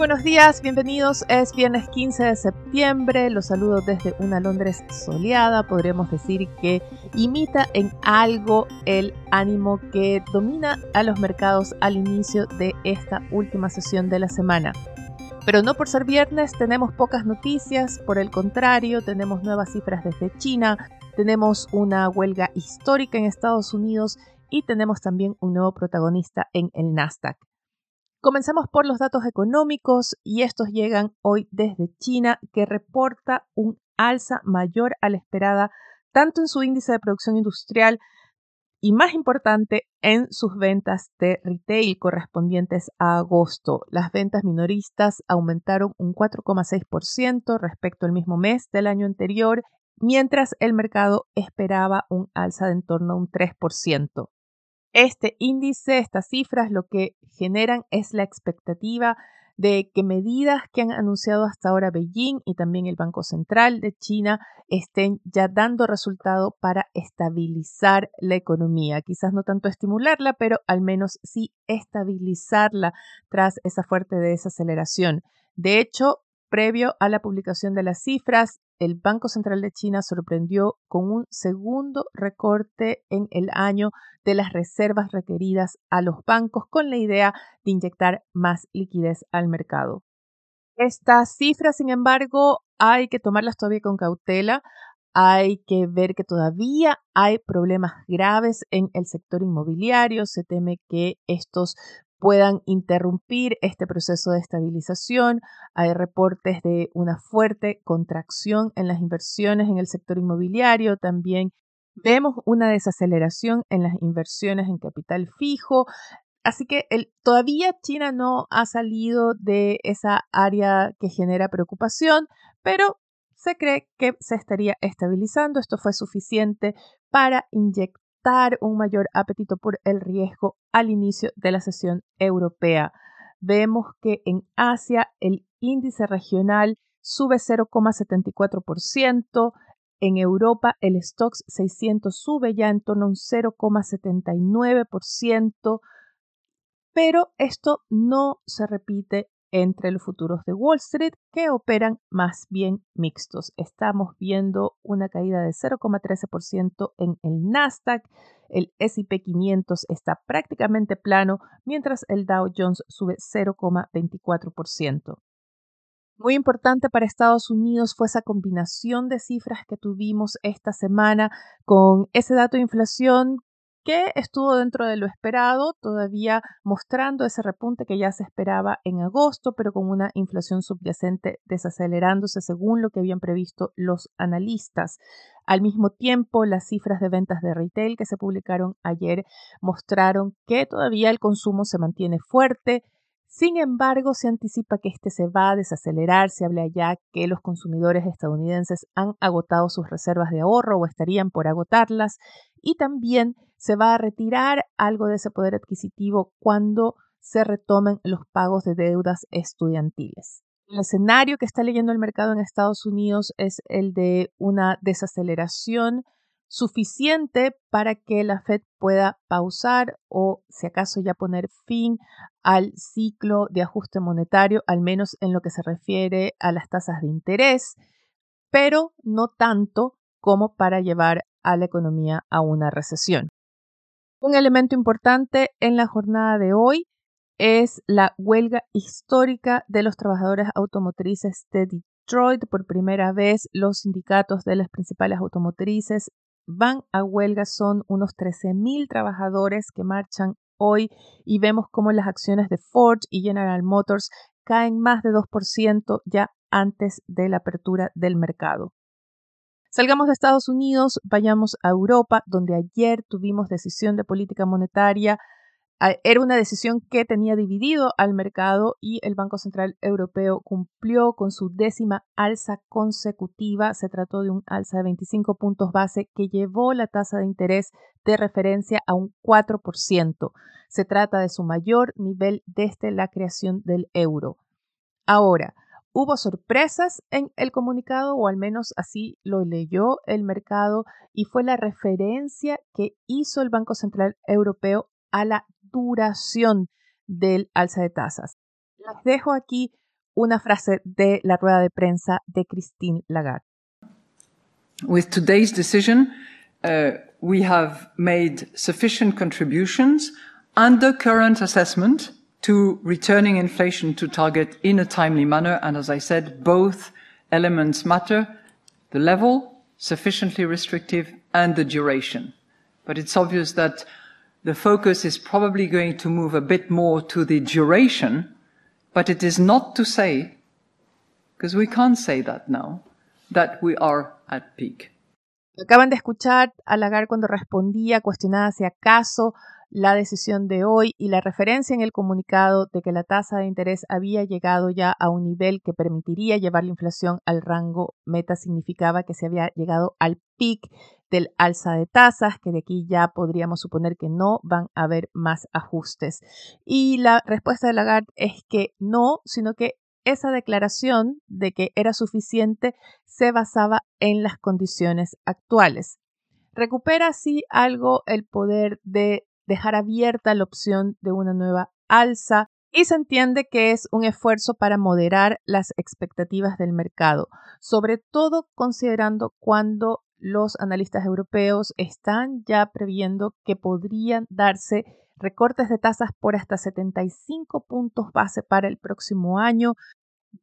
buenos días, bienvenidos. Es viernes 15 de septiembre. Los saludo desde una Londres soleada. Podríamos decir que imita en algo el ánimo que domina a los mercados al inicio de esta última sesión de la semana. Pero no por ser viernes tenemos pocas noticias, por el contrario, tenemos nuevas cifras desde China, tenemos una huelga histórica en Estados Unidos y tenemos también un nuevo protagonista en el Nasdaq. Comenzamos por los datos económicos y estos llegan hoy desde China que reporta un alza mayor a la esperada tanto en su índice de producción industrial y más importante en sus ventas de retail correspondientes a agosto. Las ventas minoristas aumentaron un 4,6% respecto al mismo mes del año anterior, mientras el mercado esperaba un alza de en torno a un 3%. Este índice, estas cifras, lo que generan es la expectativa de que medidas que han anunciado hasta ahora Beijing y también el Banco Central de China estén ya dando resultado para estabilizar la economía. Quizás no tanto estimularla, pero al menos sí estabilizarla tras esa fuerte desaceleración. De hecho, previo a la publicación de las cifras, el Banco Central de China sorprendió con un segundo recorte en el año de las reservas requeridas a los bancos con la idea de inyectar más liquidez al mercado. Estas cifras, sin embargo, hay que tomarlas todavía con cautela. Hay que ver que todavía hay problemas graves en el sector inmobiliario. Se teme que estos puedan interrumpir este proceso de estabilización. Hay reportes de una fuerte contracción en las inversiones en el sector inmobiliario. También vemos una desaceleración en las inversiones en capital fijo. Así que todavía China no ha salido de esa área que genera preocupación, pero se cree que se estaría estabilizando. Esto fue suficiente para inyectar un mayor apetito por el riesgo al inicio de la sesión europea. Vemos que en Asia el índice regional sube 0,74%, en Europa el Stocks 600 sube ya en torno a un 0,79%, pero esto no se repite entre los futuros de Wall Street que operan más bien mixtos. Estamos viendo una caída de 0,13% en el Nasdaq, el SP 500 está prácticamente plano, mientras el Dow Jones sube 0,24%. Muy importante para Estados Unidos fue esa combinación de cifras que tuvimos esta semana con ese dato de inflación que estuvo dentro de lo esperado, todavía mostrando ese repunte que ya se esperaba en agosto, pero con una inflación subyacente desacelerándose según lo que habían previsto los analistas. Al mismo tiempo, las cifras de ventas de retail que se publicaron ayer mostraron que todavía el consumo se mantiene fuerte, sin embargo, se anticipa que este se va a desacelerar. Se habla ya que los consumidores estadounidenses han agotado sus reservas de ahorro o estarían por agotarlas y también se va a retirar algo de ese poder adquisitivo cuando se retomen los pagos de deudas estudiantiles. El escenario que está leyendo el mercado en Estados Unidos es el de una desaceleración suficiente para que la Fed pueda pausar o si acaso ya poner fin al ciclo de ajuste monetario, al menos en lo que se refiere a las tasas de interés, pero no tanto como para llevar a la economía a una recesión. Un elemento importante en la jornada de hoy es la huelga histórica de los trabajadores automotrices de Detroit. Por primera vez, los sindicatos de las principales automotrices van a huelga. Son unos 13.000 trabajadores que marchan hoy y vemos cómo las acciones de Ford y General Motors caen más de 2% ya antes de la apertura del mercado. Salgamos de Estados Unidos, vayamos a Europa, donde ayer tuvimos decisión de política monetaria Era una decisión que tenía dividido al mercado y el Banco Central Europeo cumplió con su décima alza consecutiva. Se trató de un alza de 25 puntos base que llevó la tasa de interés de referencia a un 4%. Se trata de su mayor nivel desde la creación del euro. Ahora, hubo sorpresas en el comunicado, o al menos así lo leyó el mercado, y fue la referencia que hizo el Banco Central Europeo a la duración del alza de tasas. Les dejo aquí una frase de la rueda de prensa de Christine Lagarde. With today's decision, uh, we have made sufficient contributions under current assessment to returning inflation to target in a timely manner. And as I said, both elements matter. The level, sufficiently restrictive, and the duration. But it's obvious that the focus is probably going to move a bit more to the duration, but it is not to say, because we can't say that now, that we are at peak. Acaban de escuchar a Lagarde cuando respondía cuestionada si acaso la decisión de hoy y la referencia en el comunicado de que la tasa de interés había llegado ya a un nivel que permitiría llevar la inflación al rango meta significaba que se había llegado al pic del alza de tasas, que de aquí ya podríamos suponer que no van a haber más ajustes. Y la respuesta de Lagarde es que no, sino que esa declaración de que era suficiente se basaba en las condiciones actuales. Recupera así algo el poder de dejar abierta la opción de una nueva alza y se entiende que es un esfuerzo para moderar las expectativas del mercado, sobre todo considerando cuando los analistas europeos están ya previendo que podrían darse recortes de tasas por hasta 75 puntos base para el próximo año,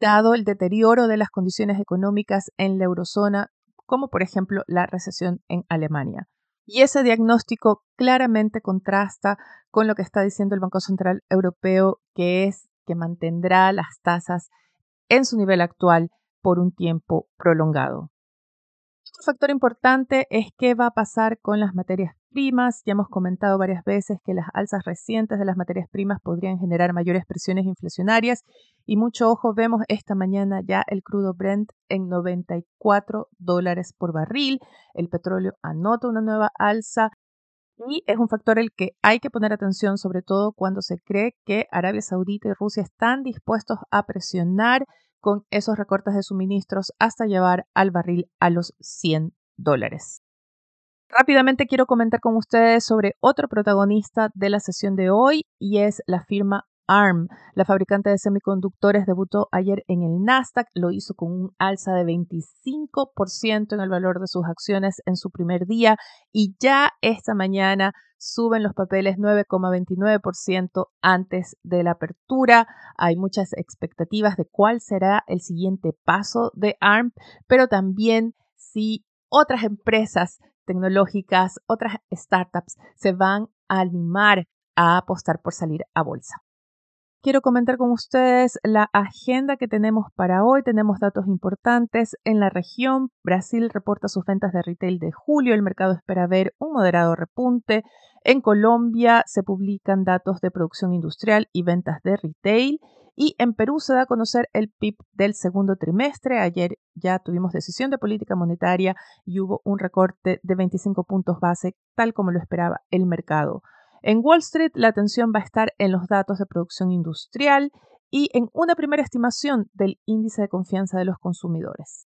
dado el deterioro de las condiciones económicas en la eurozona, como por ejemplo la recesión en Alemania. Y ese diagnóstico claramente contrasta con lo que está diciendo el Banco Central Europeo, que es que mantendrá las tasas en su nivel actual por un tiempo prolongado. Un factor importante es qué va a pasar con las materias primas. Ya hemos comentado varias veces que las alzas recientes de las materias primas podrían generar mayores presiones inflacionarias y mucho ojo, vemos esta mañana ya el crudo Brent en 94 dólares por barril. El petróleo anota una nueva alza y es un factor el que hay que poner atención, sobre todo cuando se cree que Arabia Saudita y Rusia están dispuestos a presionar con esos recortes de suministros hasta llevar al barril a los 100 dólares. Rápidamente quiero comentar con ustedes sobre otro protagonista de la sesión de hoy y es la firma ARM. La fabricante de semiconductores debutó ayer en el Nasdaq, lo hizo con un alza de 25% en el valor de sus acciones en su primer día y ya esta mañana suben los papeles 9,29% antes de la apertura. Hay muchas expectativas de cuál será el siguiente paso de ARM, pero también si otras empresas tecnológicas, otras startups se van a animar a apostar por salir a bolsa quiero comentar con ustedes la agenda que tenemos para hoy. Tenemos datos importantes en la región. Brasil reporta sus ventas de retail de julio. El mercado espera ver un moderado repunte. En Colombia se publican datos de producción industrial y ventas de retail. Y en Perú se da a conocer el PIB del segundo trimestre. Ayer ya tuvimos decisión de política monetaria y hubo un recorte de 25 puntos base, tal como lo esperaba el mercado. En Wall Street la atención va a estar en los datos de producción industrial y en una primera estimación del índice de confianza de los consumidores.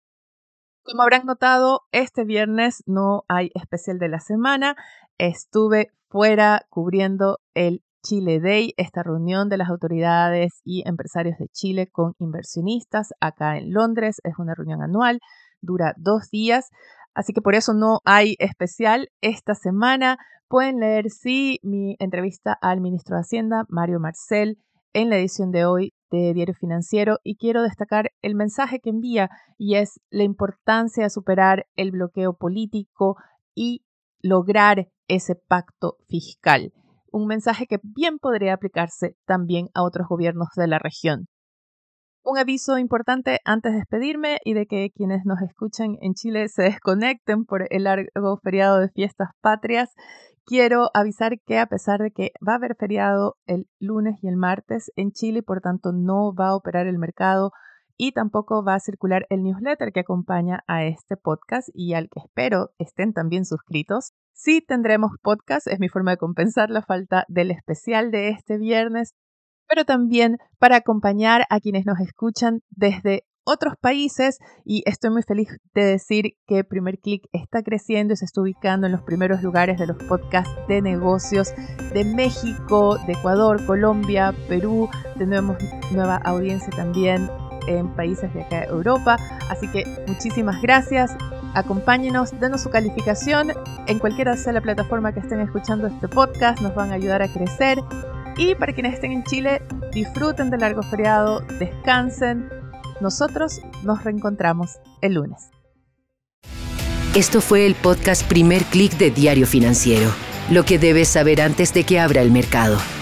Como habrán notado, este viernes no hay especial de la semana. Estuve fuera cubriendo el Chile Day, esta reunión de las autoridades y empresarios de Chile con inversionistas acá en Londres. Es una reunión anual, dura dos días. Así que por eso no hay especial esta semana. Pueden leer, sí, mi entrevista al ministro de Hacienda, Mario Marcel, en la edición de hoy de Diario Financiero y quiero destacar el mensaje que envía y es la importancia de superar el bloqueo político y lograr ese pacto fiscal. Un mensaje que bien podría aplicarse también a otros gobiernos de la región. Un aviso importante antes de despedirme y de que quienes nos escuchan en Chile se desconecten por el largo feriado de fiestas patrias. Quiero avisar que a pesar de que va a haber feriado el lunes y el martes en Chile, por tanto no va a operar el mercado y tampoco va a circular el newsletter que acompaña a este podcast y al que espero estén también suscritos. Sí tendremos podcast, es mi forma de compensar la falta del especial de este viernes, pero también para acompañar a quienes nos escuchan desde otros países y estoy muy feliz de decir que Primer Click está creciendo y se está ubicando en los primeros lugares de los podcasts de negocios de México, de Ecuador, Colombia, Perú. Tenemos nueva audiencia también en países de acá de Europa. Así que muchísimas gracias. Acompáñenos, denos su calificación en cualquiera sea la plataforma que estén escuchando este podcast. Nos van a ayudar a crecer. Y para quienes estén en Chile, disfruten del largo feriado, descansen. Nosotros nos reencontramos el lunes. Esto fue el podcast Primer Click de Diario Financiero. Lo que debes saber antes de que abra el mercado.